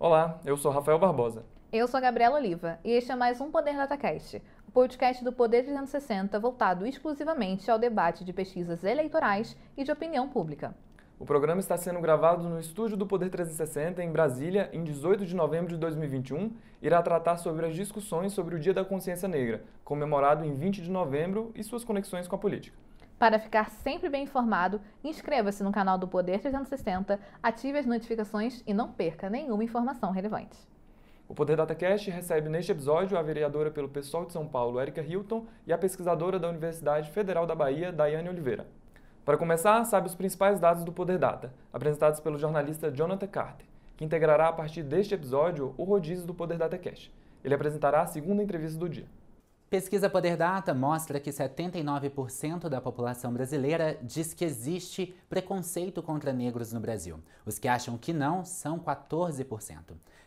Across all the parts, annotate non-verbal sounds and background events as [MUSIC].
Olá, eu sou Rafael Barbosa. Eu sou a Gabriela Oliva e este é mais um Poder DataCast, o podcast do Poder 360 voltado exclusivamente ao debate de pesquisas eleitorais e de opinião pública. O programa está sendo gravado no estúdio do Poder 360 em Brasília em 18 de novembro de 2021 e irá tratar sobre as discussões sobre o Dia da Consciência Negra, comemorado em 20 de novembro e suas conexões com a política. Para ficar sempre bem informado, inscreva-se no canal do Poder 360, ative as notificações e não perca nenhuma informação relevante. O Poder DataCast recebe neste episódio a vereadora pelo PSOL de São Paulo, Érica Hilton, e a pesquisadora da Universidade Federal da Bahia, Daiane Oliveira. Para começar, sabe os principais dados do Poder Data, apresentados pelo jornalista Jonathan Carter, que integrará a partir deste episódio o rodízio do Poder DataCast. Ele apresentará a segunda entrevista do dia. Pesquisa Poder Data mostra que 79% da população brasileira diz que existe preconceito contra negros no Brasil. Os que acham que não são 14%.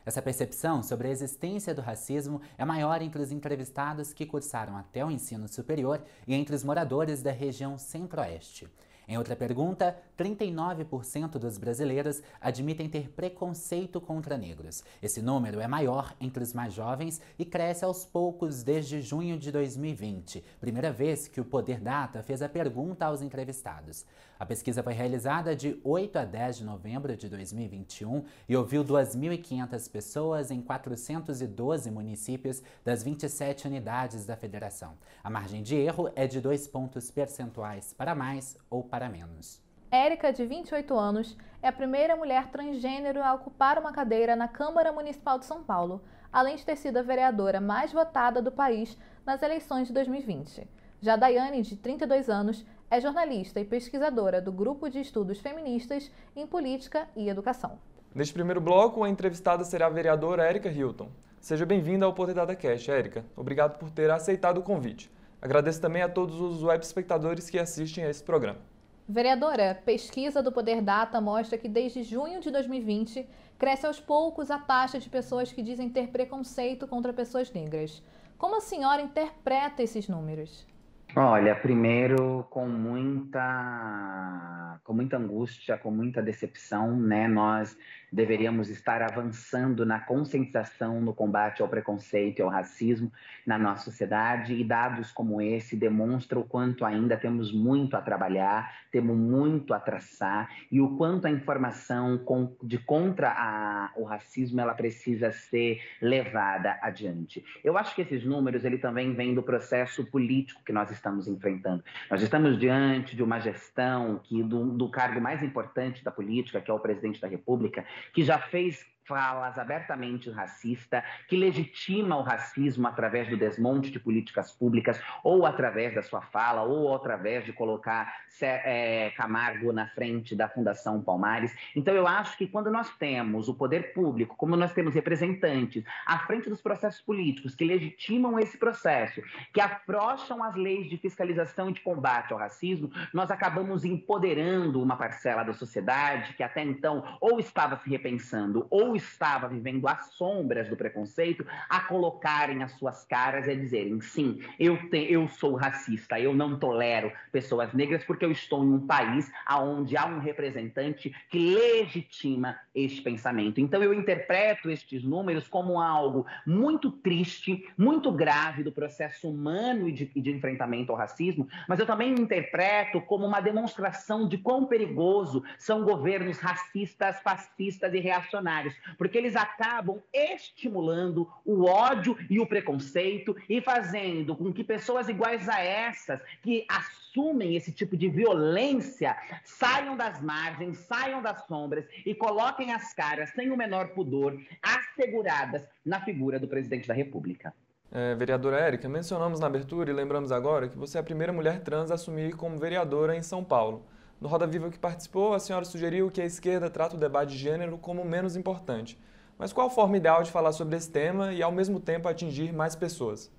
Essa percepção sobre a existência do racismo é maior entre os entrevistados que cursaram até o ensino superior e entre os moradores da região Centro-Oeste. Em outra pergunta, 39% dos brasileiros admitem ter preconceito contra negros. Esse número é maior entre os mais jovens e cresce aos poucos desde junho de 2020, primeira vez que o Poder Data fez a pergunta aos entrevistados. A pesquisa foi realizada de 8 a 10 de novembro de 2021 e ouviu 2.500 pessoas em 412 municípios das 27 unidades da federação. A margem de erro é de 2 pontos percentuais para mais ou para menos. Érica, de 28 anos, é a primeira mulher transgênero a ocupar uma cadeira na Câmara Municipal de São Paulo, além de ter sido a vereadora mais votada do país nas eleições de 2020. Já Daiane, de 32 anos, é jornalista e pesquisadora do Grupo de Estudos Feministas em Política e Educação. Neste primeiro bloco, a entrevistada será a vereadora Érica Hilton. Seja bem-vinda ao Poder Data Cash, Érica. Obrigado por ter aceitado o convite. Agradeço também a todos os web espectadores que assistem a esse programa. Vereadora, pesquisa do Poder Data mostra que desde junho de 2020 cresce aos poucos a taxa de pessoas que dizem ter preconceito contra pessoas negras. Como a senhora interpreta esses números? Olha, primeiro com muita, com muita angústia, com muita decepção, né? Nós deveríamos estar avançando na conscientização no combate ao preconceito e ao racismo na nossa sociedade e dados como esse demonstram o quanto ainda temos muito a trabalhar, temos muito a traçar e o quanto a informação de contra a, o racismo ela precisa ser levada adiante. Eu acho que esses números ele também vem do processo político que nós estamos enfrentando. Nós estamos diante de uma gestão que do, do cargo mais importante da política, que é o presidente da República, que já fez falas abertamente racista, que legitima o racismo através do desmonte de políticas públicas, ou através da sua fala, ou através de colocar é, Camargo na frente da Fundação Palmares. Então, eu acho que quando nós temos o poder público, como nós temos representantes à frente dos processos políticos que legitimam esse processo, que afrouxam as leis de fiscalização e de combate ao racismo, nós acabamos empoderando uma parcela da sociedade que até então ou estava se repensando ou estava vivendo as sombras do preconceito a colocarem as suas caras e a dizerem: sim, eu, te, eu sou racista, eu não tolero pessoas negras porque eu estou em um país onde há um representante que legitima este pensamento. Então eu interpreto estes números como algo muito triste, muito grave do processo humano e de, de enfrentamento ao racismo, mas eu também interpreto como uma demonstração de quão perigoso são governos racistas, fascistas e reacionários, porque eles acabam estimulando o ódio e o preconceito e fazendo com que pessoas iguais a essas, que assumem esse tipo de violência, saiam das margens, saiam das sombras e coloquem as caras sem o menor pudor, asseguradas na figura do presidente da República. É, vereadora Érica, mencionamos na abertura e lembramos agora que você é a primeira mulher trans a assumir como vereadora em São Paulo. No Roda Viva que participou, a senhora sugeriu que a esquerda trata o debate de gênero como menos importante. Mas qual a forma ideal de falar sobre esse tema e, ao mesmo tempo, atingir mais pessoas?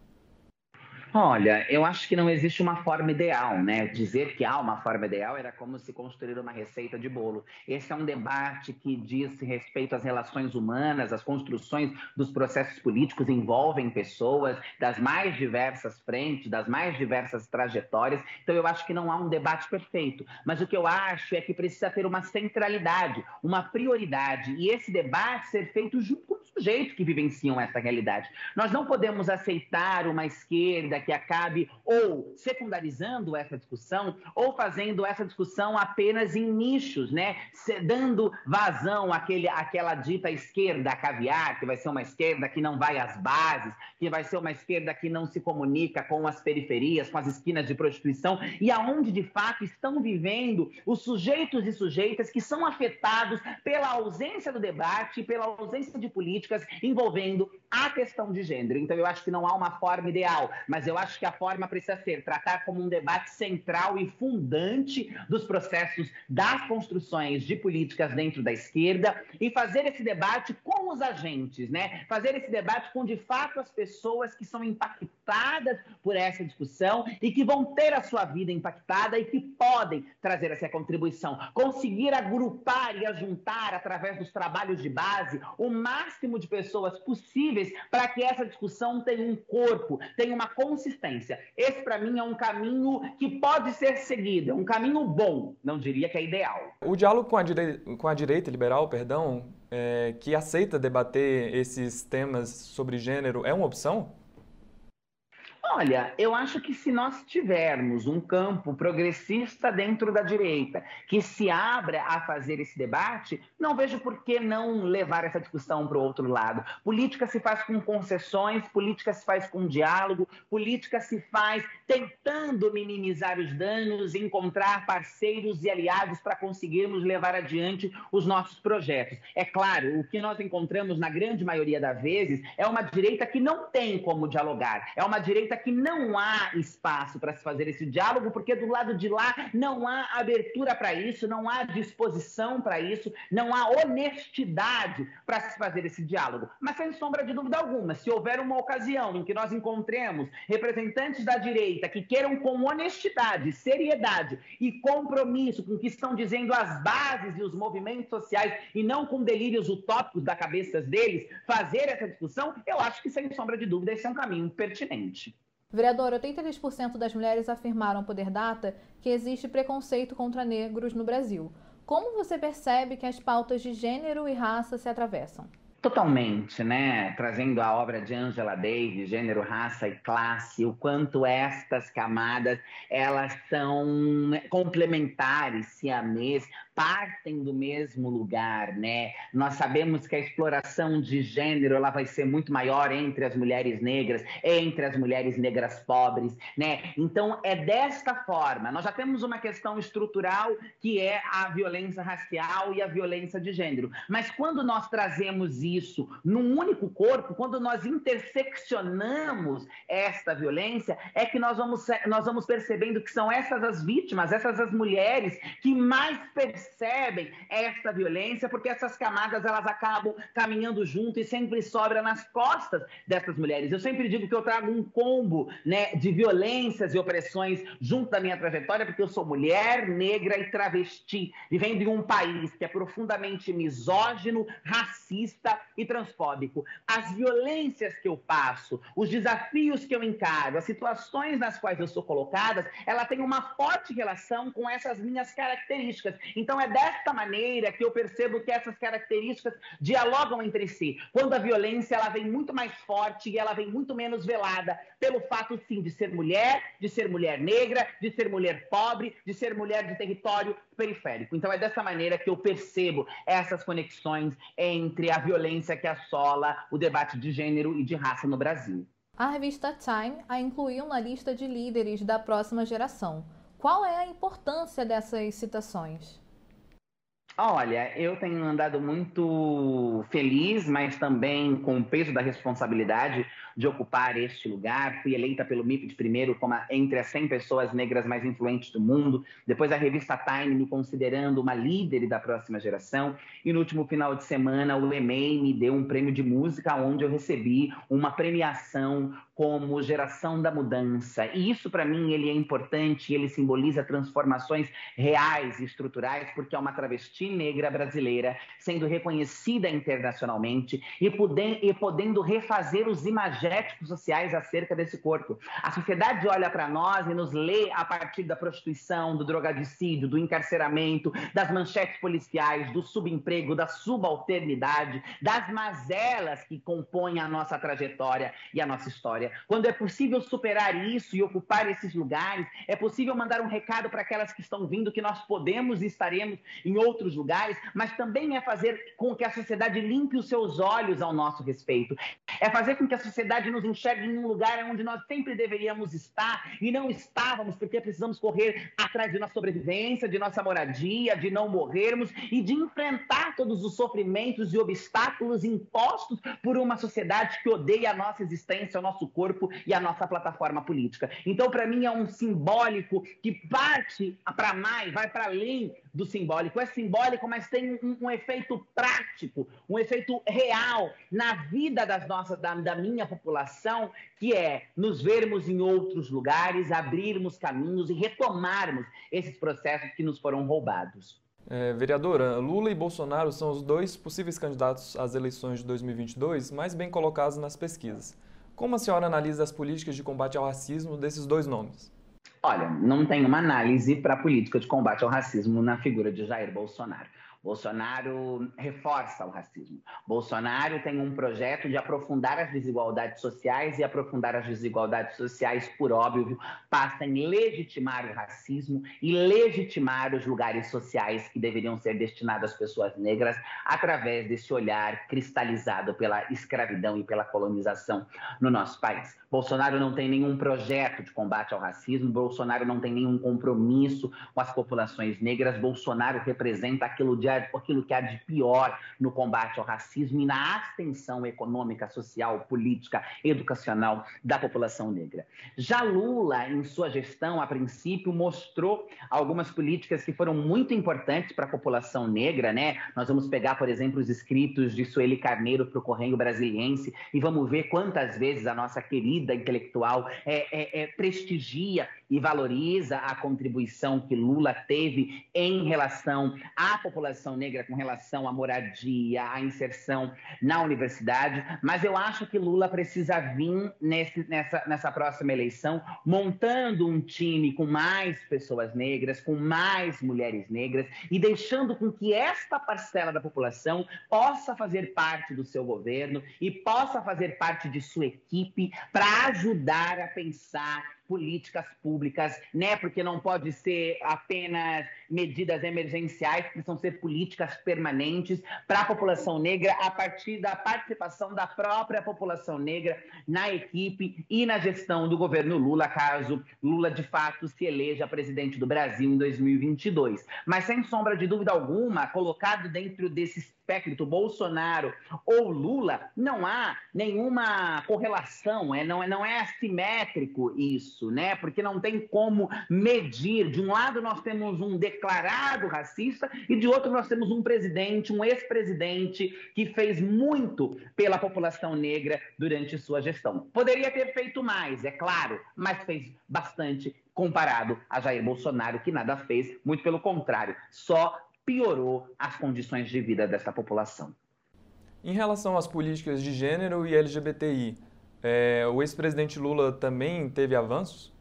Olha, eu acho que não existe uma forma ideal, né? Dizer que há uma forma ideal era como se construir uma receita de bolo. Esse é um debate que diz respeito às relações humanas, as construções dos processos políticos envolvem pessoas das mais diversas frentes, das mais diversas trajetórias. Então eu acho que não há um debate perfeito, mas o que eu acho é que precisa ter uma centralidade, uma prioridade e esse debate ser feito junto com sujeitos que vivenciam essa realidade. Nós não podemos aceitar uma esquerda que acabe ou secundarizando essa discussão ou fazendo essa discussão apenas em nichos, né? Dando vazão àquele, àquela dita esquerda caviar, que vai ser uma esquerda que não vai às bases, que vai ser uma esquerda que não se comunica com as periferias, com as esquinas de prostituição e aonde de fato estão vivendo os sujeitos e sujeitas que são afetados pela ausência do debate, pela ausência de política políticas envolvendo a questão de gênero. Então, eu acho que não há uma forma ideal, mas eu acho que a forma precisa ser tratar como um debate central e fundante dos processos das construções de políticas dentro da esquerda e fazer esse debate com os agentes, né? Fazer esse debate com, de fato, as pessoas que são impactadas por essa discussão e que vão ter a sua vida impactada e que podem trazer essa contribuição. Conseguir agrupar e ajuntar, através dos trabalhos de base, o máximo de pessoas possíveis para que essa discussão tenha um corpo, tenha uma consistência. Esse, para mim, é um caminho que pode ser seguido, é um caminho bom, não diria que é ideal. O diálogo com a, direi com a direita liberal, perdão, é, que aceita debater esses temas sobre gênero, é uma opção? Olha, eu acho que se nós tivermos um campo progressista dentro da direita que se abra a fazer esse debate, não vejo por que não levar essa discussão para o outro lado. Política se faz com concessões, política se faz com diálogo, política se faz tentando minimizar os danos, encontrar parceiros e aliados para conseguirmos levar adiante os nossos projetos. É claro, o que nós encontramos na grande maioria das vezes é uma direita que não tem como dialogar, é uma direita que não há espaço para se fazer esse diálogo, porque do lado de lá não há abertura para isso, não há disposição para isso, não há honestidade para se fazer esse diálogo. Mas sem sombra de dúvida alguma, se houver uma ocasião em que nós encontremos representantes da direita que queiram com honestidade, seriedade e compromisso com o que estão dizendo as bases e os movimentos sociais e não com delírios utópicos da cabeça deles, fazer essa discussão, eu acho que sem sombra de dúvida esse é um caminho pertinente. Vereador, 83% das mulheres afirmaram Poder Data que existe preconceito contra negros no Brasil. Como você percebe que as pautas de gênero e raça se atravessam? Totalmente, né? Trazendo a obra de Angela Davis, Gênero, Raça e Classe, o quanto estas camadas elas são complementares, mesma, partem do mesmo lugar, né? Nós sabemos que a exploração de gênero ela vai ser muito maior entre as mulheres negras, entre as mulheres negras pobres, né? Então é desta forma. Nós já temos uma questão estrutural que é a violência racial e a violência de gênero. Mas quando nós trazemos isso num único corpo, quando nós interseccionamos esta violência, é que nós vamos nós vamos percebendo que são essas as vítimas, essas as mulheres que mais percebem percebem essa violência, porque essas camadas elas acabam caminhando junto e sempre sobra nas costas dessas mulheres. Eu sempre digo que eu trago um combo né, de violências e opressões junto da minha trajetória, porque eu sou mulher, negra e travesti, vivendo em um país que é profundamente misógino, racista e transfóbico. As violências que eu passo, os desafios que eu encaro, as situações nas quais eu sou colocada, ela tem uma forte relação com essas minhas características. Então, então é desta maneira que eu percebo que essas características dialogam entre si. Quando a violência ela vem muito mais forte e ela vem muito menos velada pelo fato sim de ser mulher, de ser mulher negra, de ser mulher pobre, de ser mulher de território periférico. Então é dessa maneira que eu percebo essas conexões entre a violência que assola o debate de gênero e de raça no Brasil. A revista Time a incluiu na lista de líderes da próxima geração. Qual é a importância dessas citações? Olha, eu tenho andado muito feliz, mas também com o peso da responsabilidade de ocupar este lugar. Fui eleita pelo MIPD primeiro como a, entre as 100 pessoas negras mais influentes do mundo. Depois a revista Time me considerando uma líder da próxima geração. E no último final de semana o EMEI me deu um prêmio de música onde eu recebi uma premiação como geração da mudança. E isso, para mim, ele é importante, ele simboliza transformações reais e estruturais, porque é uma travesti negra brasileira sendo reconhecida internacionalmente e, podendo, e podendo refazer os imagéticos sociais acerca desse corpo. A sociedade olha para nós e nos lê a partir da prostituição, do drogadicídio, do encarceramento, das manchetes policiais, do subemprego, da subalternidade, das mazelas que compõem a nossa trajetória e a nossa história. Quando é possível superar isso e ocupar esses lugares, é possível mandar um recado para aquelas que estão vindo que nós podemos e estaremos em outros lugares, mas também é fazer com que a sociedade limpe os seus olhos ao nosso respeito. É fazer com que a sociedade nos enxergue em um lugar onde nós sempre deveríamos estar e não estávamos, porque precisamos correr atrás de nossa sobrevivência, de nossa moradia, de não morrermos e de enfrentar todos os sofrimentos e obstáculos impostos por uma sociedade que odeia a nossa existência, o nosso corpo e a nossa plataforma política. Então, para mim, é um simbólico que parte para mais, vai para além do simbólico. É simbólico, mas tem um, um, efeito prático, um efeito real na vida das nossas, da, da minha população, que é nos vermos em outros lugares, abrirmos caminhos e retomarmos esses processos que nos foram roubados. É, vereadora, Lula e Bolsonaro são os dois possíveis candidatos às eleições de 2022 mais bem colocados nas pesquisas. Como a senhora analisa as políticas de combate ao racismo desses dois nomes? Olha, não tem uma análise para a política de combate ao racismo na figura de Jair Bolsonaro. Bolsonaro reforça o racismo. Bolsonaro tem um projeto de aprofundar as desigualdades sociais e aprofundar as desigualdades sociais, por óbvio, passa em legitimar o racismo e legitimar os lugares sociais que deveriam ser destinados às pessoas negras através desse olhar cristalizado pela escravidão e pela colonização no nosso país. Bolsonaro não tem nenhum projeto de combate ao racismo, Bolsonaro não tem nenhum compromisso com as populações negras, Bolsonaro representa aquilo de aquilo que há de pior no combate ao racismo e na ascensão econômica, social, política, educacional da população negra. Já Lula, em sua gestão, a princípio, mostrou algumas políticas que foram muito importantes para a população negra, né? Nós vamos pegar, por exemplo, os escritos de Sueli Carneiro para o Correio Brasiliense e vamos ver quantas vezes a nossa querida intelectual é, é, é, prestigia e valoriza a contribuição que Lula teve em relação à população negra, com relação à moradia, à inserção na universidade. Mas eu acho que Lula precisa vir nesse, nessa, nessa próxima eleição montando um time com mais pessoas negras, com mais mulheres negras e deixando com que esta parcela da população possa fazer parte do seu governo e possa fazer parte de sua equipe para ajudar a pensar políticas públicas, né? Porque não pode ser apenas medidas emergenciais, precisam ser políticas permanentes para a população negra a partir da participação da própria população negra na equipe e na gestão do governo Lula, caso Lula de fato se eleja presidente do Brasil em 2022. Mas sem sombra de dúvida alguma, colocado dentro desse espectro Bolsonaro ou Lula, não há nenhuma correlação, é, não, é, não é assimétrico isso, né? Porque não tem como medir. De um lado, nós temos um declarado racista e de outro, nós temos um presidente, um ex-presidente que fez muito pela população negra durante sua gestão. Poderia ter feito mais, é claro, mas fez bastante comparado a Jair Bolsonaro, que nada fez, muito pelo contrário, só piorou as condições de vida dessa população. Em relação às políticas de gênero e LGBTI, é, o ex-presidente Lula também teve avanços?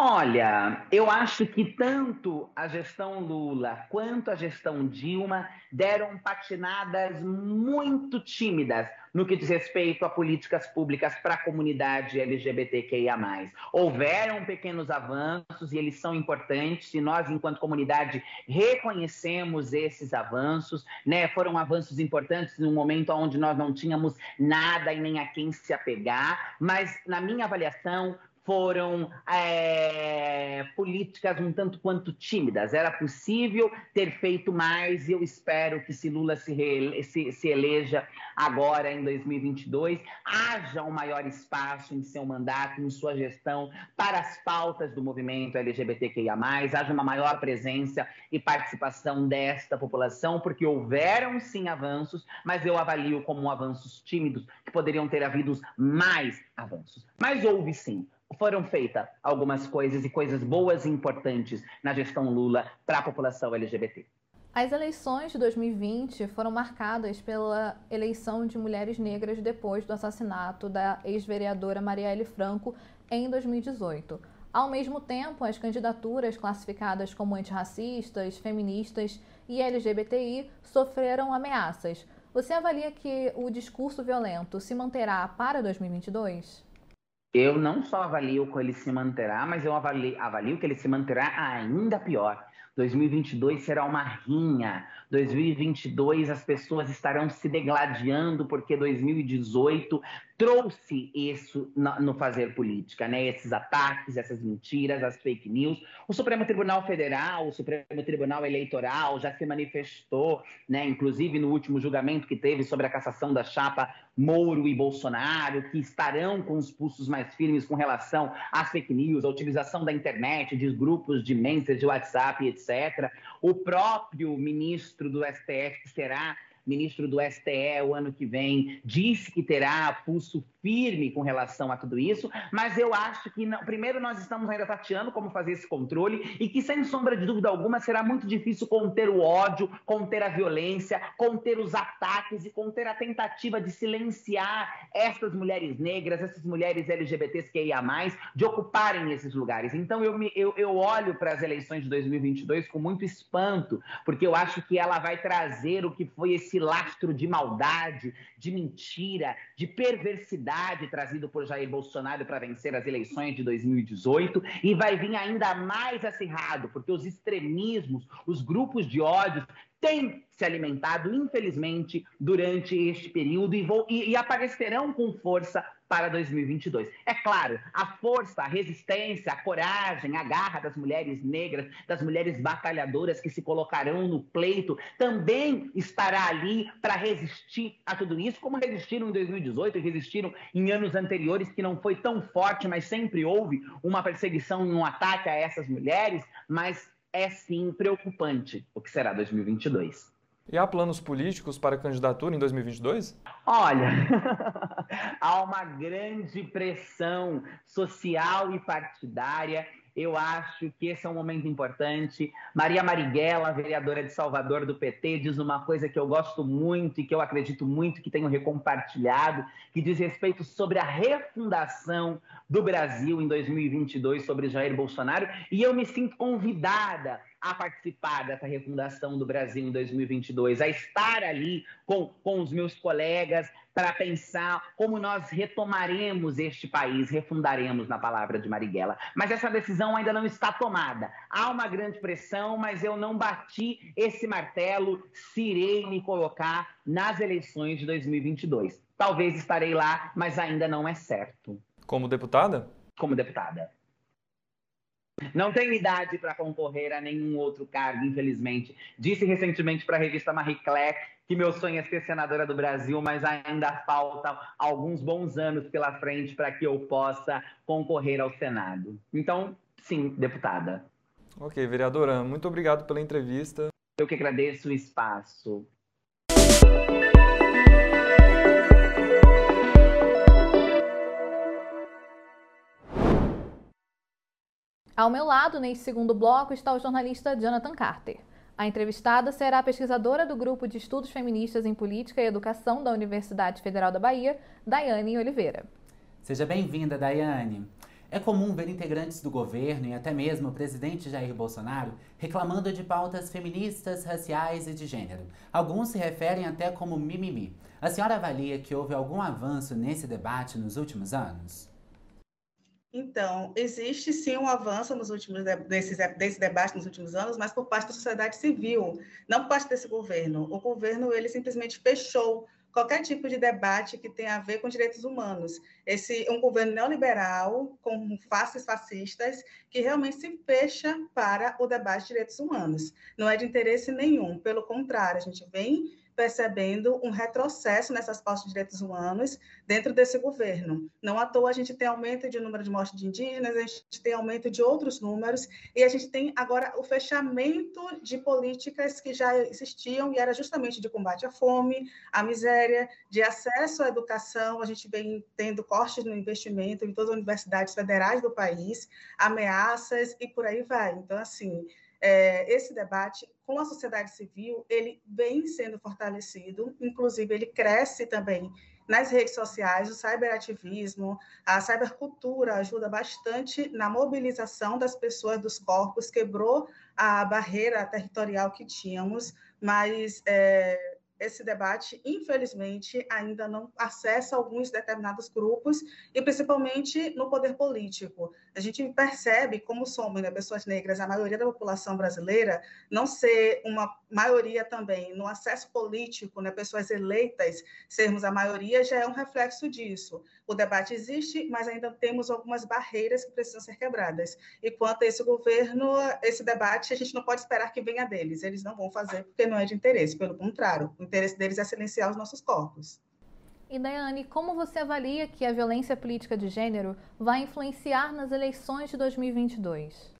Olha, eu acho que tanto a gestão Lula quanto a gestão Dilma deram patinadas muito tímidas no que diz respeito a políticas públicas para a comunidade LGBTQIA. Houveram pequenos avanços e eles são importantes, e nós, enquanto comunidade, reconhecemos esses avanços, né? Foram avanços importantes num momento onde nós não tínhamos nada e nem a quem se apegar, mas, na minha avaliação, foram, é, políticas um tanto quanto tímidas. Era possível ter feito mais e eu espero que se Lula se, re... se, se eleja agora em 2022, haja um maior espaço em seu mandato, em sua gestão, para as pautas do movimento LGBTQIA, haja uma maior presença e participação desta população, porque houveram sim avanços, mas eu avalio como avanços tímidos, que poderiam ter havido mais avanços. Mas houve sim foram feitas algumas coisas e coisas boas e importantes na gestão Lula para a população LGBT. As eleições de 2020 foram marcadas pela eleição de mulheres negras depois do assassinato da ex-vereadora Marielle Franco em 2018. Ao mesmo tempo, as candidaturas classificadas como antirracistas, feministas e LGBTI sofreram ameaças. Você avalia que o discurso violento se manterá para 2022? Eu não só avalio que ele se manterá, mas eu avalio, avalio que ele se manterá ainda pior. 2022 será uma rinha. 2022 as pessoas estarão se degladiando porque 2018 trouxe isso no fazer política, né? Esses ataques, essas mentiras, as fake news. O Supremo Tribunal Federal, o Supremo Tribunal Eleitoral já se manifestou, né? Inclusive no último julgamento que teve sobre a cassação da chapa Moro e Bolsonaro, que estarão com os pulsos mais firmes com relação às fake news, à utilização da internet, de grupos de mensagem, de WhatsApp, etc. O próprio ministro do STF, será ministro do STE o ano que vem, disse que terá pulso firme com relação a tudo isso, mas eu acho que, não, primeiro, nós estamos ainda tateando como fazer esse controle e que, sem sombra de dúvida alguma, será muito difícil conter o ódio, conter a violência, conter os ataques e conter a tentativa de silenciar essas mulheres negras, essas mulheres LGBTs que ia mais, de ocuparem esses lugares. Então, eu, me, eu, eu olho para as eleições de 2022 com muito espanto, porque eu acho que ela vai trazer o que foi esse lastro de maldade, de mentira, de perversidade trazido por Jair Bolsonaro para vencer as eleições de 2018 e vai vir ainda mais acirrado, porque os extremismos, os grupos de ódio têm se alimentado, infelizmente, durante este período e, vou, e, e aparecerão com força para 2022. É claro, a força, a resistência, a coragem, a garra das mulheres negras, das mulheres batalhadoras que se colocarão no pleito, também estará ali para resistir a tudo isso, como resistiram em 2018 e resistiram em anos anteriores, que não foi tão forte, mas sempre houve uma perseguição e um ataque a essas mulheres, mas é sim preocupante o que será 2022. E há planos políticos para candidatura em 2022? Olha, [LAUGHS] há uma grande pressão social e partidária eu acho que esse é um momento importante. Maria Marighella, vereadora de Salvador do PT, diz uma coisa que eu gosto muito e que eu acredito muito que tenho recompartilhado, que diz respeito sobre a refundação do Brasil em 2022 sobre Jair Bolsonaro, e eu me sinto convidada a participar dessa refundação do Brasil em 2022, a estar ali com, com os meus colegas para pensar como nós retomaremos este país, refundaremos na palavra de Marighella. Mas essa decisão ainda não está tomada. Há uma grande pressão, mas eu não bati esse martelo se irei me colocar nas eleições de 2022. Talvez estarei lá, mas ainda não é certo. Como deputada? Como deputada. Não tenho idade para concorrer a nenhum outro cargo, infelizmente. Disse recentemente para a revista Marie Claire que meu sonho é ser senadora do Brasil, mas ainda faltam alguns bons anos pela frente para que eu possa concorrer ao Senado. Então, sim, deputada. Ok, vereadora, muito obrigado pela entrevista. Eu que agradeço o espaço. Ao meu lado, neste segundo bloco, está o jornalista Jonathan Carter. A entrevistada será a pesquisadora do Grupo de Estudos Feministas em Política e Educação da Universidade Federal da Bahia, Daiane Oliveira. Seja bem-vinda, Daiane. É comum ver integrantes do governo e até mesmo o presidente Jair Bolsonaro reclamando de pautas feministas, raciais e de gênero. Alguns se referem até como mimimi. A senhora avalia que houve algum avanço nesse debate nos últimos anos? Então, existe sim um avanço nos últimos desse, desse debate nos últimos anos, mas por parte da sociedade civil, não por parte desse governo. O governo ele simplesmente fechou qualquer tipo de debate que tenha a ver com direitos humanos. Esse um governo neoliberal com faces fascistas que realmente se fecha para o debate de direitos humanos. Não é de interesse nenhum, pelo contrário, a gente vem percebendo um retrocesso nessas pautas de direitos humanos dentro desse governo. Não à toa a gente tem aumento de número de mortes de indígenas, a gente tem aumento de outros números, e a gente tem agora o fechamento de políticas que já existiam e era justamente de combate à fome, à miséria, de acesso à educação. A gente vem tendo cortes no investimento em todas as universidades federais do país, ameaças e por aí vai. Então, assim, é, esse debate com a sociedade civil, ele vem sendo fortalecido, inclusive ele cresce também nas redes sociais, o cyberativismo, a cybercultura ajuda bastante na mobilização das pessoas, dos corpos, quebrou a barreira territorial que tínhamos, mas é, esse debate, infelizmente, ainda não acessa alguns determinados grupos, e principalmente no poder político. A gente percebe, como somos né, pessoas negras, a maioria da população brasileira, não ser uma maioria também no acesso político, né, pessoas eleitas, sermos a maioria, já é um reflexo disso. O debate existe, mas ainda temos algumas barreiras que precisam ser quebradas. E quanto a esse governo, esse debate, a gente não pode esperar que venha deles. Eles não vão fazer porque não é de interesse, pelo contrário interesse deles é silenciar os nossos corpos. E Daiane, como você avalia que a violência política de gênero vai influenciar nas eleições de 2022?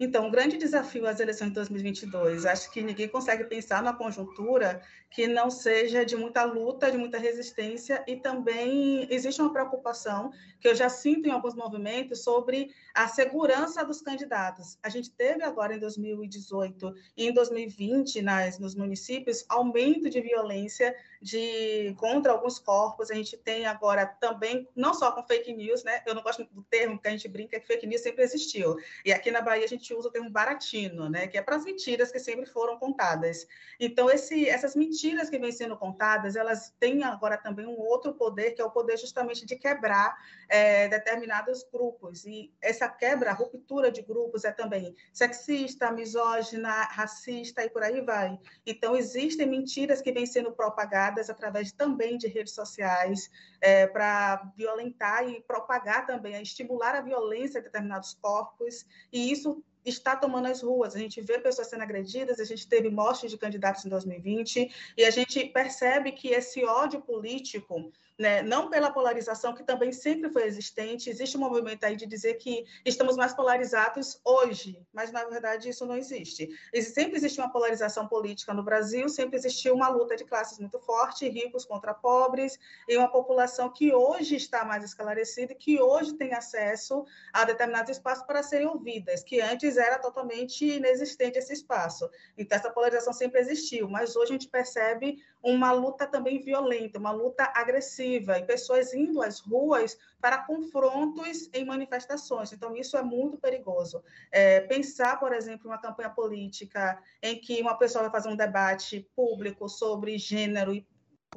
Então, um grande desafio às eleições de 2022. Acho que ninguém consegue pensar na conjuntura que não seja de muita luta, de muita resistência, e também existe uma preocupação que eu já sinto em alguns movimentos sobre a segurança dos candidatos. A gente teve agora em 2018 e em 2020 nas, nos municípios aumento de violência de contra alguns corpos. A gente tem agora também, não só com fake news, né? Eu não gosto do termo que a gente brinca que fake news sempre existiu. E aqui na Bahia a gente usa o termo baratino, né? Que é para as mentiras que sempre foram contadas. Então, esse, essas mentiras mentiras que vêm sendo contadas, elas têm agora também um outro poder, que é o poder justamente de quebrar é, determinados grupos. E essa quebra, a ruptura de grupos é também sexista, misógina, racista e por aí vai. Então, existem mentiras que vêm sendo propagadas através também de redes sociais é, para violentar e propagar também, estimular a violência de determinados corpos, e isso está tomando as ruas. A gente vê pessoas sendo agredidas, a gente teve mortes de candidatos em 2020, e a gente percebe que esse ódio político né? não pela polarização que também sempre foi existente. Existe um movimento aí de dizer que estamos mais polarizados hoje, mas na verdade isso não existe. Sempre existe uma polarização política no Brasil, sempre existiu uma luta de classes muito forte, ricos contra pobres, e uma população que hoje está mais esclarecida que hoje tem acesso a determinados espaços para serem ouvidas, que antes era totalmente inexistente esse espaço. Então essa polarização sempre existiu, mas hoje a gente percebe uma luta também violenta, uma luta agressiva, e pessoas indo às ruas para confrontos em manifestações. Então, isso é muito perigoso. É, pensar, por exemplo, uma campanha política em que uma pessoa vai fazer um debate público sobre gênero e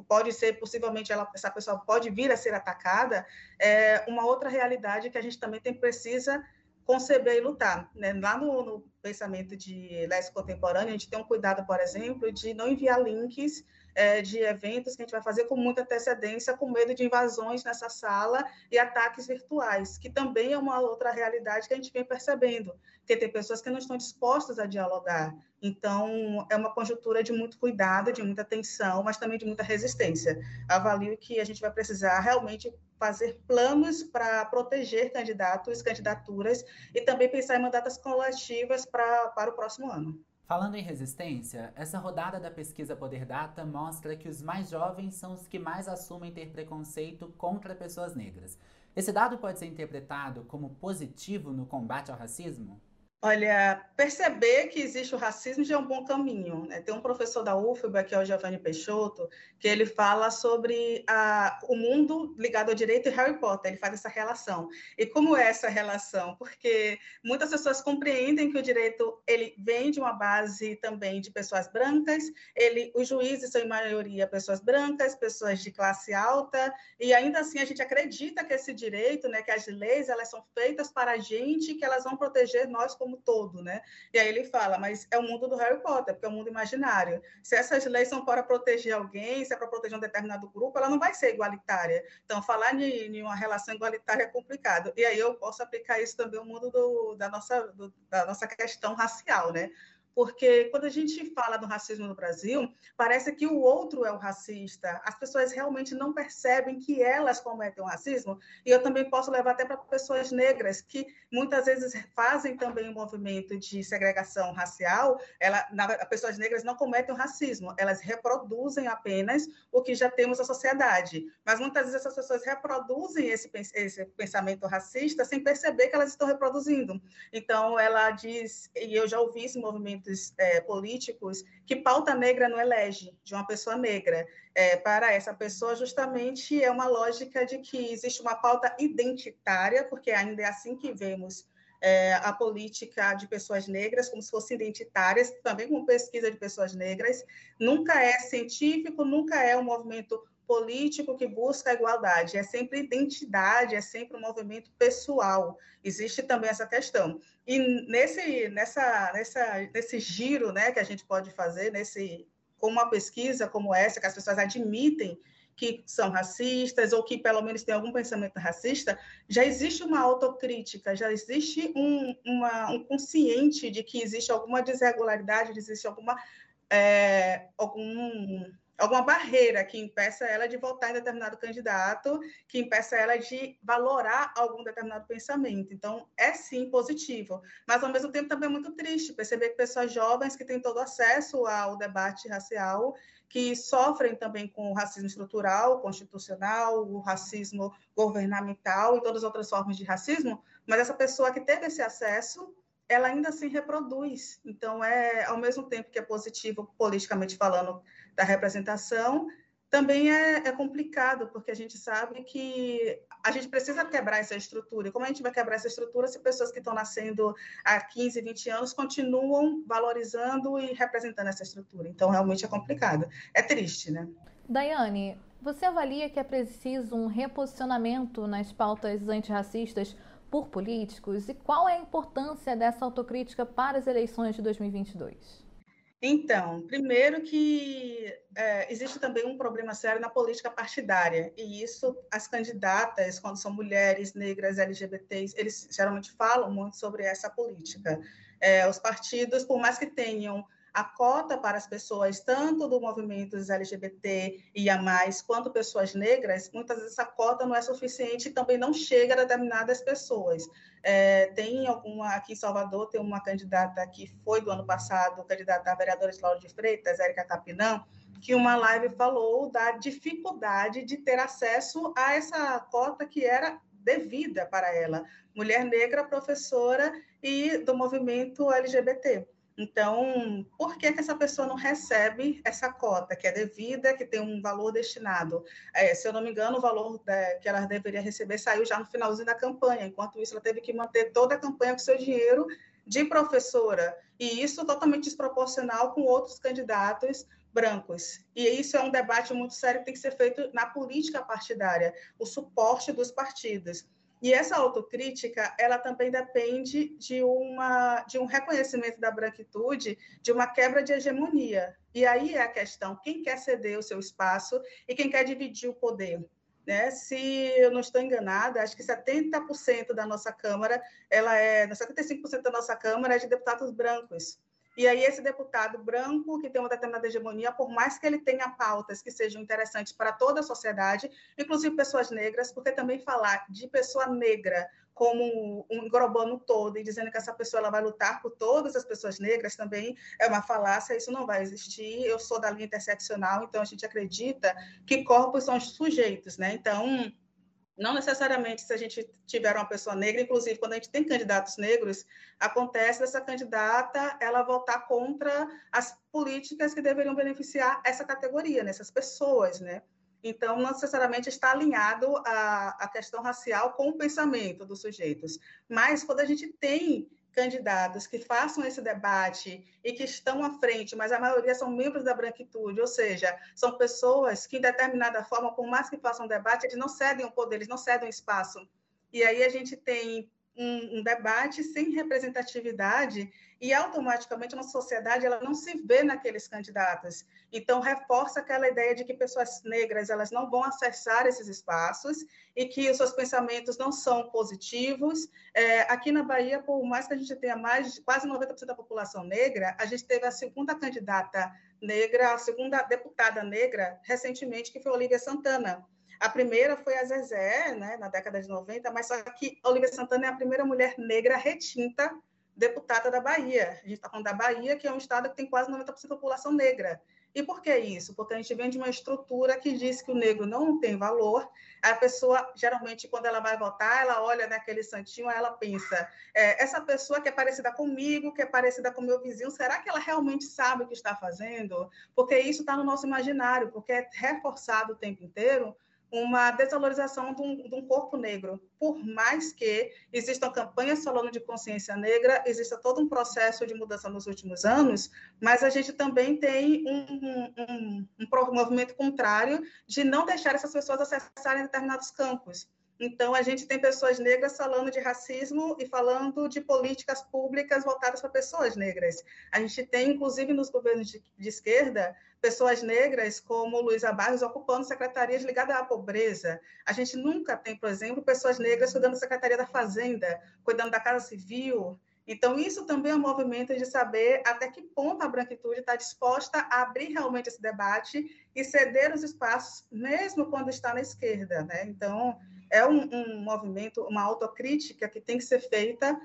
pode ser, possivelmente, ela, essa pessoa pode vir a ser atacada, é uma outra realidade que a gente também tem, precisa conceber e lutar. Né? Lá no, no pensamento de leste contemporâneo, a gente tem um cuidado, por exemplo, de não enviar links é, de eventos que a gente vai fazer com muita antecedência, com medo de invasões nessa sala e ataques virtuais, que também é uma outra realidade que a gente vem percebendo, que tem pessoas que não estão dispostas a dialogar. Então, é uma conjuntura de muito cuidado, de muita atenção, mas também de muita resistência. Avalio que a gente vai precisar realmente fazer planos para proteger candidatos, candidaturas e também pensar em mandatas coletivas para, para o próximo ano. Falando em resistência, essa rodada da pesquisa Poder Data mostra que os mais jovens são os que mais assumem ter preconceito contra pessoas negras. Esse dado pode ser interpretado como positivo no combate ao racismo? Olha, perceber que existe o racismo já é um bom caminho. Né? Tem um professor da UFBA, que é o Giovanni Peixoto, que ele fala sobre a, o mundo ligado ao direito e Harry Potter. Ele faz essa relação. E como é essa relação? Porque muitas pessoas compreendem que o direito ele vem de uma base também de pessoas brancas. Ele, os juízes são em maioria pessoas brancas, pessoas de classe alta, e ainda assim a gente acredita que esse direito, né, que as leis, elas são feitas para a gente, que elas vão proteger nós como como todo, né? E aí ele fala, mas é o mundo do Harry Potter, porque é o mundo imaginário. Se essas leis são para proteger alguém, se é para proteger um determinado grupo, ela não vai ser igualitária. Então, falar em, uma relação igualitária é complicado. E aí eu posso aplicar isso também ao mundo do, da, nossa, do, da nossa questão racial, né? Porque quando a gente fala do racismo no Brasil, parece que o outro é o racista. As pessoas realmente não percebem que elas cometem o racismo. E eu também posso levar até para pessoas negras que muitas vezes fazem também um movimento de segregação racial. Ela, na, pessoas negras não cometem o racismo, elas reproduzem apenas o que já temos na sociedade. Mas muitas vezes essas pessoas reproduzem esse, esse pensamento racista sem perceber que elas estão reproduzindo. Então, ela diz, e eu já ouvi esse movimento movimentos é, políticos que pauta negra não elege de uma pessoa negra. É, para essa pessoa, justamente é uma lógica de que existe uma pauta identitária, porque ainda é assim que vemos é, a política de pessoas negras como se fossem identitárias, também com pesquisa de pessoas negras. Nunca é científico, nunca é um movimento político que busca a igualdade, é sempre identidade, é sempre um movimento pessoal. Existe também essa questão. E nesse, nessa, nessa, nesse giro né, que a gente pode fazer, nesse, com uma pesquisa como essa, que as pessoas admitem que são racistas ou que pelo menos têm algum pensamento racista, já existe uma autocrítica, já existe um, uma, um consciente de que existe alguma desregularidade, existe alguma, é, algum alguma barreira que impeça ela de votar em determinado candidato, que impeça ela de valorar algum determinado pensamento. Então, é sim positivo, mas ao mesmo tempo também é muito triste perceber que pessoas jovens que têm todo acesso ao debate racial, que sofrem também com o racismo estrutural, constitucional, o racismo governamental e todas as outras formas de racismo, mas essa pessoa que teve esse acesso ela ainda assim reproduz. Então, é ao mesmo tempo que é positivo politicamente falando da representação, também é, é, complicado, porque a gente sabe que a gente precisa quebrar essa estrutura. E como a gente vai quebrar essa estrutura se pessoas que estão nascendo há 15, 20 anos continuam valorizando e representando essa estrutura? Então, realmente é complicado. É triste, né? Daiane, você avalia que é preciso um reposicionamento nas pautas antirracistas por políticos? E qual é a importância dessa autocrítica para as eleições de 2022? Então, primeiro que é, existe também um problema sério na política partidária, e isso as candidatas, quando são mulheres, negras, LGBTs, eles geralmente falam muito sobre essa política. É, os partidos, por mais que tenham a cota para as pessoas, tanto do movimento LGBT e a mais, quanto pessoas negras, muitas vezes essa cota não é suficiente e também não chega a determinadas pessoas. É, tem alguma, aqui em Salvador, tem uma candidata que foi do ano passado, candidata a vereadora de de Freitas, Érica Capinã, que uma live falou da dificuldade de ter acesso a essa cota que era devida para ela, mulher negra, professora e do movimento LGBT. Então, por que, que essa pessoa não recebe essa cota, que é devida, que tem um valor destinado? É, se eu não me engano, o valor da, que ela deveria receber saiu já no finalzinho da campanha. Enquanto isso, ela teve que manter toda a campanha com seu dinheiro de professora. E isso totalmente desproporcional com outros candidatos brancos. E isso é um debate muito sério que tem que ser feito na política partidária, o suporte dos partidos. E essa autocrítica, ela também depende de, uma, de um reconhecimento da branquitude, de uma quebra de hegemonia. E aí é a questão, quem quer ceder o seu espaço e quem quer dividir o poder? Né? Se eu não estou enganada, acho que 70% da nossa Câmara, ela é, 75% da nossa Câmara é de deputados brancos. E aí, esse deputado branco, que tem uma determinada hegemonia, por mais que ele tenha pautas que sejam interessantes para toda a sociedade, inclusive pessoas negras, porque também falar de pessoa negra como um englobando todo e dizendo que essa pessoa ela vai lutar por todas as pessoas negras também é uma falácia, isso não vai existir. Eu sou da linha interseccional, então a gente acredita que corpos são sujeitos, né? Então, não necessariamente se a gente tiver uma pessoa negra, inclusive quando a gente tem candidatos negros, acontece dessa candidata ela votar contra as políticas que deveriam beneficiar essa categoria, né, pessoas, né? Então, não necessariamente está alinhado a, a questão racial com o pensamento dos sujeitos. Mas, quando a gente tem candidatos que façam esse debate e que estão à frente, mas a maioria são membros da branquitude, ou seja, são pessoas que, em determinada forma, por mais que façam debate, eles não cedem o poder, eles não cedem o espaço. E aí a gente tem um, um, debate sem representatividade e automaticamente a nossa sociedade ela não se vê naqueles candidatos. Então reforça aquela ideia de que pessoas negras elas não vão acessar esses espaços e que os seus pensamentos não são positivos. É, aqui na Bahia, por mais que a gente tenha mais quase 90% da população negra, a gente teve a segunda candidata negra, a segunda deputada negra recentemente que foi Olivia Santana a primeira foi a Zezé, né, na década de 90, mas só que Olivia Santana é a primeira mulher negra retinta deputada da Bahia. A gente está falando da Bahia, que é um estado que tem quase 90% da população negra. E por que isso? Porque a gente vem de uma estrutura que diz que o negro não tem valor. A pessoa, geralmente, quando ela vai votar, ela olha naquele santinho, ela pensa: é, essa pessoa que é parecida comigo, que é parecida com meu vizinho, será que ela realmente sabe o que está fazendo? Porque isso está no nosso imaginário, porque é reforçado o tempo inteiro uma desvalorização de um, de um, corpo negro. Por mais que existam campanhas falando de consciência negra, exista todo um processo de mudança nos últimos anos, mas a gente também tem um, um, um movimento contrário de não deixar essas pessoas acessarem determinados campos. Então, a gente tem pessoas negras falando de racismo e falando de políticas públicas voltadas para pessoas negras. A gente tem, inclusive, nos governos de, de esquerda, pessoas negras como Luísa Barros ocupando secretarias ligadas à pobreza. A gente nunca tem, por exemplo, pessoas negras cuidando da Secretaria da Fazenda, cuidando da Casa Civil. Então, isso também é um movimento de saber até que ponto a branquitude está disposta a abrir realmente esse debate e ceder os espaços, mesmo quando está na esquerda. Né? Então, é um, um movimento, uma autocrítica que tem que ser feita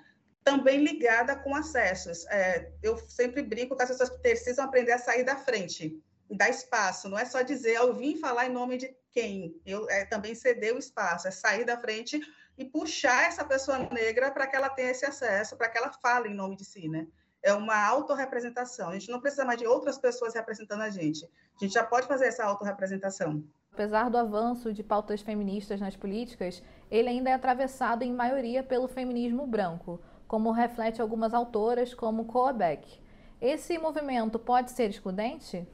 também ligada com acessos. É, eu sempre brinco que as pessoas precisam aprender a sair da frente, dar espaço. Não é só dizer, eu vim falar em nome de quem. Eu é, também ceder o espaço, é sair da frente e puxar essa pessoa negra para que ela tenha esse acesso, para que ela fale em nome de si, né? É uma autorrepresentação. A gente não precisa mais de outras pessoas representando a gente. A gente já pode fazer essa autorrepresentação. Apesar do avanço de pautas feministas nas políticas, ele ainda é atravessado em maioria pelo feminismo branco, como reflete algumas autoras como Koa Beck. Esse movimento pode ser excludente?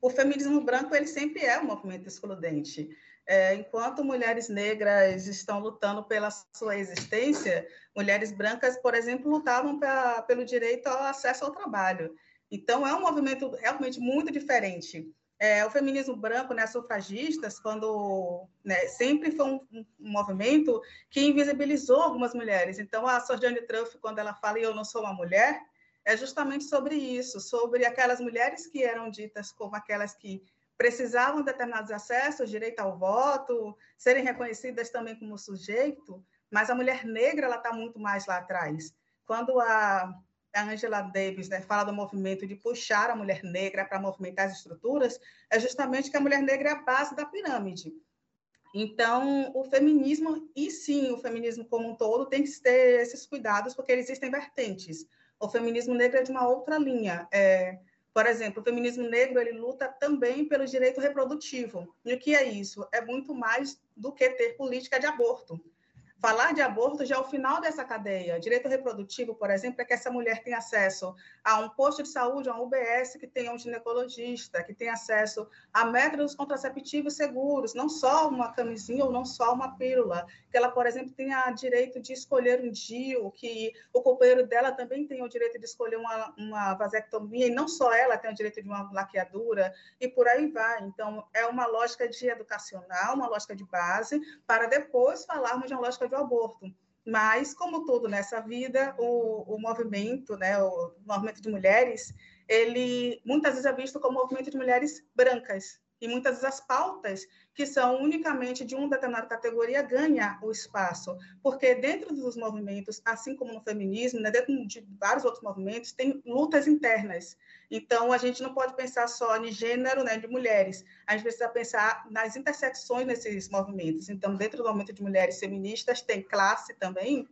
O feminismo branco ele sempre é um movimento excludente. É, enquanto mulheres negras estão lutando pela sua existência, mulheres brancas, por exemplo, lutavam pra, pelo direito ao acesso ao trabalho. Então, é um movimento realmente muito diferente é, o feminismo branco, né, sufragistas, quando né, sempre foi um, um, movimento que invisibilizou algumas mulheres. Então, a Sojourner Truth, quando ela fala "eu não sou uma mulher", é justamente sobre isso, sobre aquelas mulheres que eram ditas como aquelas que precisavam de determinados acessos, direito ao voto, serem reconhecidas também como sujeito, mas a mulher negra ela está muito mais lá atrás. Quando a a Angela Davis né, fala do movimento de puxar a mulher negra para movimentar as estruturas, é justamente que a mulher negra é a base da pirâmide. Então, o feminismo, e sim, o feminismo como um todo, tem que ter esses cuidados, porque existem vertentes. O feminismo negro é de uma outra linha. É, por exemplo, o feminismo negro ele luta também pelo direito reprodutivo. E o que é isso? É muito mais do que ter política de aborto. Falar de aborto já é o final dessa cadeia. Direito reprodutivo, por exemplo, é que essa mulher tenha acesso a um posto de saúde, a um UBS que tenha um ginecologista, que tenha acesso a métodos contraceptivos seguros, não só uma camisinha ou não só uma pílula. Que ela, por exemplo, tenha direito de escolher um DIU, que o companheiro dela também tenha o direito de escolher uma, uma vasectomia, e não só ela tem o direito de uma laqueadura, e por aí vai. Então, é uma lógica de educacional, uma lógica de base, para depois falarmos de uma lógica do aborto. Mas, como tudo nessa vida, o, o movimento, né, o movimento de mulheres, ele muitas vezes é visto como movimento de mulheres brancas, e muitas vezes as pautas que são unicamente de uma determinada categoria ganha o espaço, porque dentro dos movimentos, assim como no feminismo, né, dentro de vários outros movimentos, tem lutas internas. Então, a gente não pode pensar só em gênero né, de mulheres, a gente precisa pensar nas intersecções nesses movimentos. Então, dentro do movimento de mulheres feministas, tem classe também,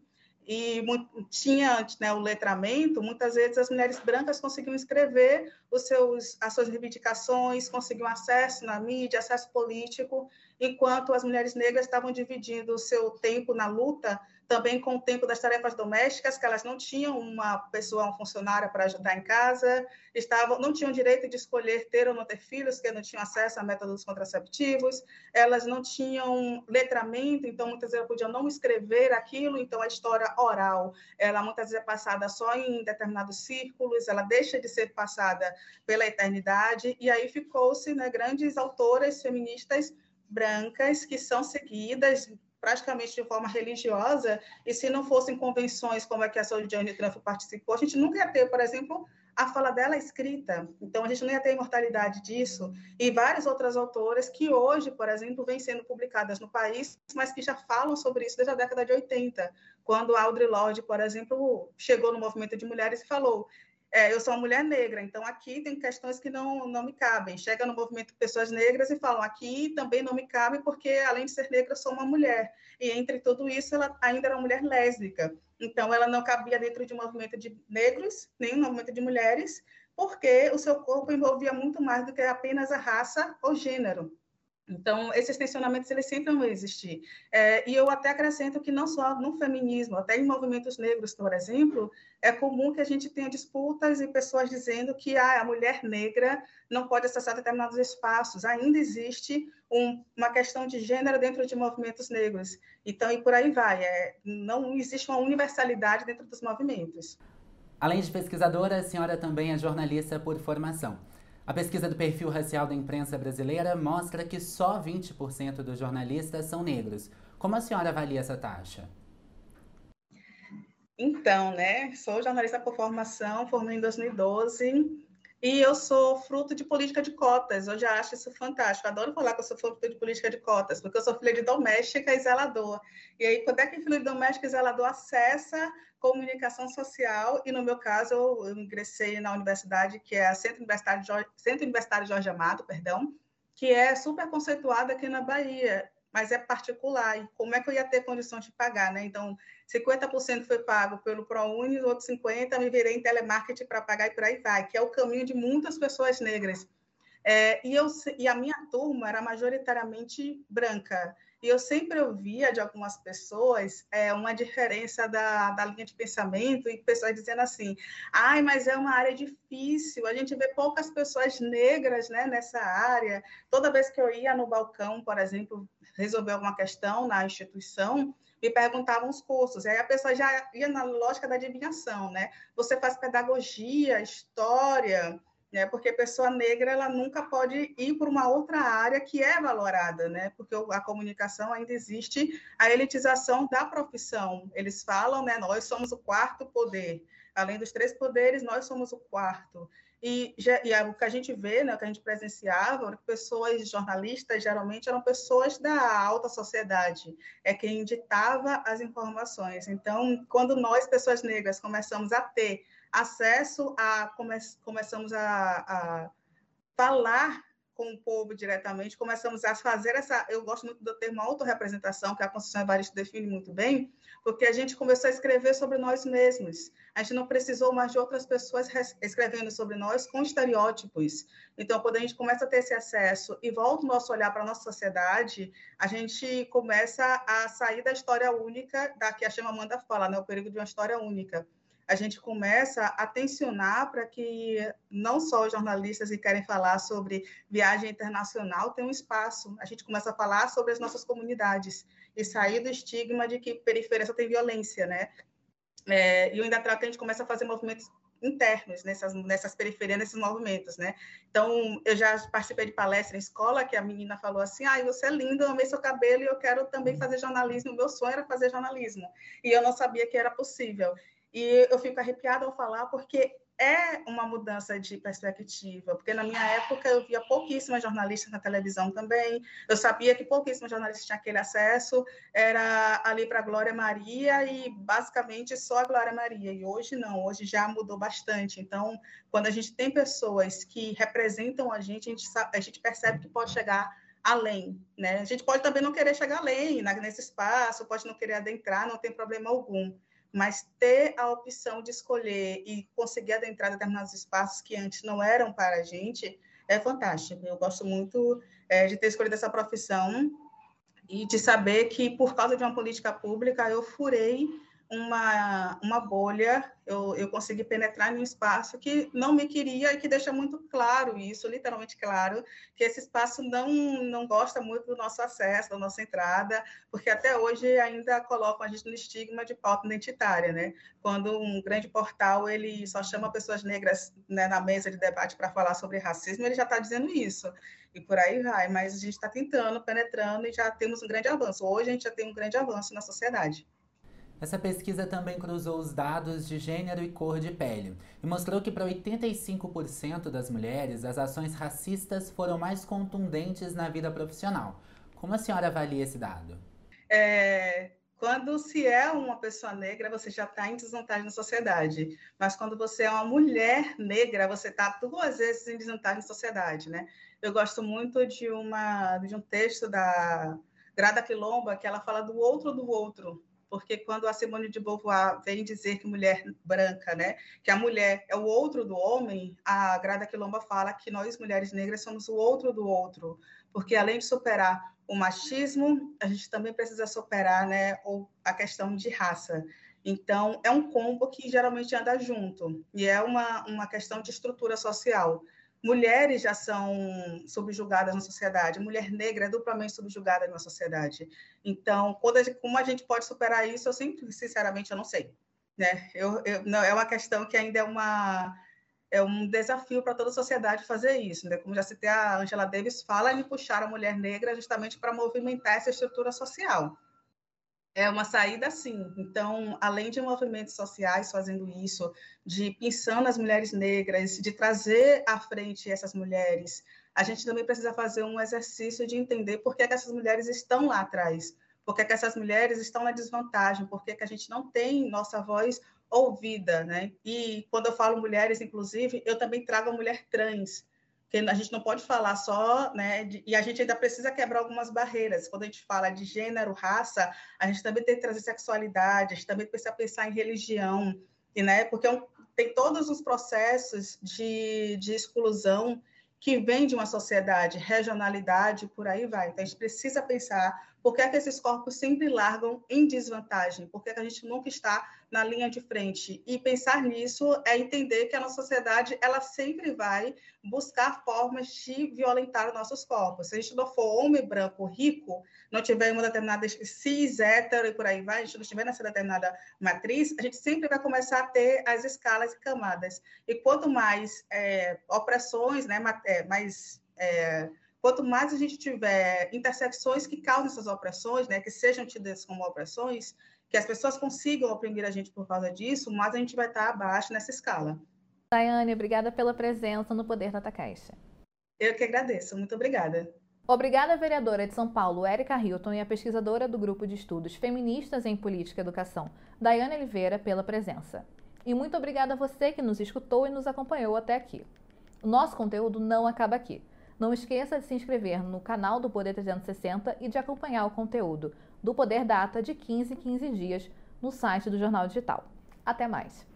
e tinha né, o letramento, muitas vezes as mulheres brancas conseguiam escrever os seus, as suas reivindicações, conseguiam acesso na mídia, acesso político, enquanto as mulheres negras estavam dividindo o seu tempo na luta também com o tempo das tarefas domésticas, que elas não tinham uma pessoa, uma funcionária para ajudar em casa, estavam, não tinham direito de escolher ter ou não ter filhos, porque não tinham acesso a métodos contraceptivos, elas não tinham letramento, então muitas vezes podiam não escrever aquilo, então a história oral, ela muitas vezes é passada só em determinados círculos, ela deixa de ser passada pela eternidade, e aí ficou-se né, grandes autoras feministas brancas que são seguidas praticamente de forma religiosa, e se não fossem convenções como a que a Jane Trump participou, a gente nunca ia ter, por exemplo, a fala dela escrita. Então, a gente não ia ter imortalidade disso. E várias outras autoras que hoje, por exemplo, vêm sendo publicadas no país, mas que já falam sobre isso desde a década de 80, quando Audre Lorde, por exemplo, chegou no movimento de mulheres e falou é, eu sou uma mulher negra, então aqui tem questões que não, não me cabem. Chega no movimento pessoas negras e falam, aqui também não me cabe, porque além de ser negra, sou uma mulher. E entre tudo isso, ela ainda era uma mulher lésbica. Então, ela não cabia dentro de um movimento de negros, nem um movimento de mulheres, porque o seu corpo envolvia muito mais do que apenas a raça ou gênero. Então, esses tensionamentos, eles sempre vão existir. É, e eu até acrescento que não só no feminismo, até em movimentos negros, por exemplo, é comum que a gente tenha disputas e pessoas dizendo que ah, a mulher negra não pode acessar determinados espaços. Ainda existe um, uma questão de gênero dentro de movimentos negros. Então, e por aí vai. É, não existe uma universalidade dentro dos movimentos. Além de pesquisadora, a senhora também é jornalista por formação. A pesquisa do perfil racial da imprensa brasileira mostra que só 20% dos jornalistas são negros. Como a senhora avalia essa taxa? Então, né, sou jornalista por formação, formei em 2012 e eu sou fruto de política de cotas. Eu já acho isso fantástico. Adoro falar que eu sou fruto de política de cotas, porque eu sou filha de doméstica e zelador. E aí, quando é que filho de doméstica e zelador acessa comunicação social? E no meu caso, eu, eu ingressei na universidade, que é a Centro Universitário, Jorge, Centro Universitário Jorge Amado, perdão, que é super conceituada aqui na Bahia mas é particular. E como é que eu ia ter condição de pagar, né? Então, 50% foi pago pelo ProUni, os outros 50% me virei em telemarketing para pagar e por aí vai, que é o caminho de muitas pessoas negras. É, e, eu, e a minha turma era majoritariamente branca. E eu sempre ouvia de algumas pessoas é, uma diferença da, da linha de pensamento e pessoas dizendo assim: ai, mas é uma área difícil, a gente vê poucas pessoas negras né, nessa área. Toda vez que eu ia no balcão, por exemplo, resolver alguma questão na instituição, me perguntavam os cursos. E aí a pessoa já ia na lógica da adivinhação, né? Você faz pedagogia, história, né? Porque pessoa negra ela nunca pode ir para uma outra área que é valorada, né? Porque a comunicação ainda existe a elitização da profissão. Eles falam, né? Nós somos o quarto poder. Além dos três poderes, nós somos o quarto. E, e o que a gente vê, né, o que a gente presenciava, pessoas jornalistas geralmente eram pessoas da alta sociedade, é quem ditava as informações. Então, quando nós, pessoas negras, começamos a ter acesso a come, começamos a, a falar com o povo diretamente, começamos a fazer essa, eu gosto muito do termo autorrepresentação, que a Constituição Evaristo define muito bem, porque a gente começou a escrever sobre nós mesmos. A gente não precisou mais de outras pessoas escrevendo sobre nós com estereótipos. Então, quando a gente começa a ter esse acesso e volta o nosso olhar para a nossa sociedade, a gente começa a sair da história única, da que a Chama Amanda fala, né? o perigo de uma história única a gente começa a tensionar para que não só os jornalistas que querem falar sobre viagem internacional tenham um espaço. A gente começa a falar sobre as nossas comunidades e sair do estigma de que periferia só tem violência, né? É, e ainda a gente começa a fazer movimentos internos nessas, nessas periferias, nesses movimentos, né? Então, eu já participei de palestra em escola, que a menina falou assim, ah, você é linda, eu amei seu cabelo e eu quero também fazer jornalismo, meu sonho era fazer jornalismo, e eu não sabia que era possível. E eu fico arrepiada ao falar porque é uma mudança de perspectiva, porque na minha época eu via pouquíssimas jornalistas na televisão também, eu sabia que pouquíssimas jornalistas tinham aquele acesso, era ali para Glória Maria e basicamente só a Glória Maria, e hoje não, hoje já mudou bastante, então quando a gente tem pessoas que representam a gente, a gente, sabe, a gente percebe que pode chegar além, né? A gente pode também não querer chegar além nesse espaço, pode não querer adentrar, não tem problema algum, mas ter a opção de escolher e conseguir adentrar determinados espaços que antes não eram para a gente é fantástico. Eu gosto muito é, de ter escolhido essa profissão e de saber que, por causa de uma política pública, eu furei uma, uma bolha, eu, eu consegui penetrar em um espaço que não me queria e que deixa muito claro isso, literalmente claro, que esse espaço não, não gosta muito do nosso acesso, da nossa entrada, porque até hoje ainda colocam a gente no estigma de pauta identitária, né? Quando um grande portal ele só chama pessoas negras né, na mesa de debate para falar sobre racismo, ele já está dizendo isso e por aí vai, mas a gente está tentando, penetrando e já temos um grande avanço. Hoje a gente já tem um grande avanço na sociedade. Essa pesquisa também cruzou os dados de gênero e cor de pele e mostrou que para 85% das mulheres as ações racistas foram mais contundentes na vida profissional. Como a senhora avalia esse dado? É, quando se é uma pessoa negra, você já está em desvantagem na sociedade. Mas quando você é uma mulher negra, você está duas vezes em desvantagem na sociedade, né? Eu gosto muito de, uma, de um texto da Grada Quilomba, que ela fala do outro do outro, porque quando a Simone de Beauvoir vem dizer que mulher branca, né, que a mulher é o outro do homem, a Grada Quilomba fala que nós mulheres negras somos o outro do outro, porque além de superar o machismo, a gente também precisa superar, né, a questão de raça. Então, é um combo que geralmente anda junto, e é uma, uma questão de estrutura social mulheres já são subjugadas na sociedade, mulher negra é duplamente subjugada na sociedade. Então, como a gente pode superar isso, eu sempre, sinceramente, eu não sei. Né? Eu, eu, não, é uma questão que ainda é, uma, é um desafio para toda a sociedade fazer isso. Né? Como já citei, a Angela Davis fala em puxar a mulher negra justamente para movimentar essa estrutura social. É uma saída, sim. Então, além de movimentos sociais fazendo isso, de pensando nas mulheres negras, de trazer à frente essas mulheres, a gente também precisa fazer um exercício de entender por que, é que essas mulheres estão lá atrás, por que, é que essas mulheres estão na desvantagem, por que, é que a gente não tem nossa voz ouvida, né? E quando eu falo mulheres, inclusive, eu também trago a mulher trans, que a gente não pode falar só, né? De, e a gente ainda precisa quebrar algumas barreiras. Quando a gente fala de gênero, raça, a gente também tem que trazer sexualidade, a gente também precisa pensar em religião, e, né? Porque é um, tem todos os processos de, de exclusão que vem de uma sociedade, regionalidade, por aí vai. Então, a gente precisa pensar por que, é que esses corpos sempre largam em desvantagem, por que, é que a gente nunca está na linha de frente. E pensar nisso é entender que a nossa sociedade ela sempre vai buscar formas de violentar os nossos corpos. Se a gente não for homem branco rico, não tiver uma determinada cis, hétero e por aí vai, a gente não estiver nessa determinada matriz, a gente sempre vai começar a ter as escalas e camadas. E quanto mais é, opressões, né, é, mais é, quanto mais a gente tiver intersecções que causem essas opressões, né, que sejam tidas como opressões, que as pessoas consigam oprimir a gente por causa disso, mais a gente vai estar abaixo nessa escala. Daiane, obrigada pela presença no Poder da Caixa. Eu que agradeço, muito obrigada. Obrigada, vereadora de São Paulo, Érica Hilton, e a pesquisadora do Grupo de Estudos Feministas em Política e Educação, Daiane Oliveira, pela presença. E muito obrigada a você que nos escutou e nos acompanhou até aqui. O nosso conteúdo não acaba aqui. Não esqueça de se inscrever no canal do Poder 360 e de acompanhar o conteúdo do Poder Data de 15 em 15 dias no site do Jornal Digital. Até mais!